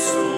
Yes,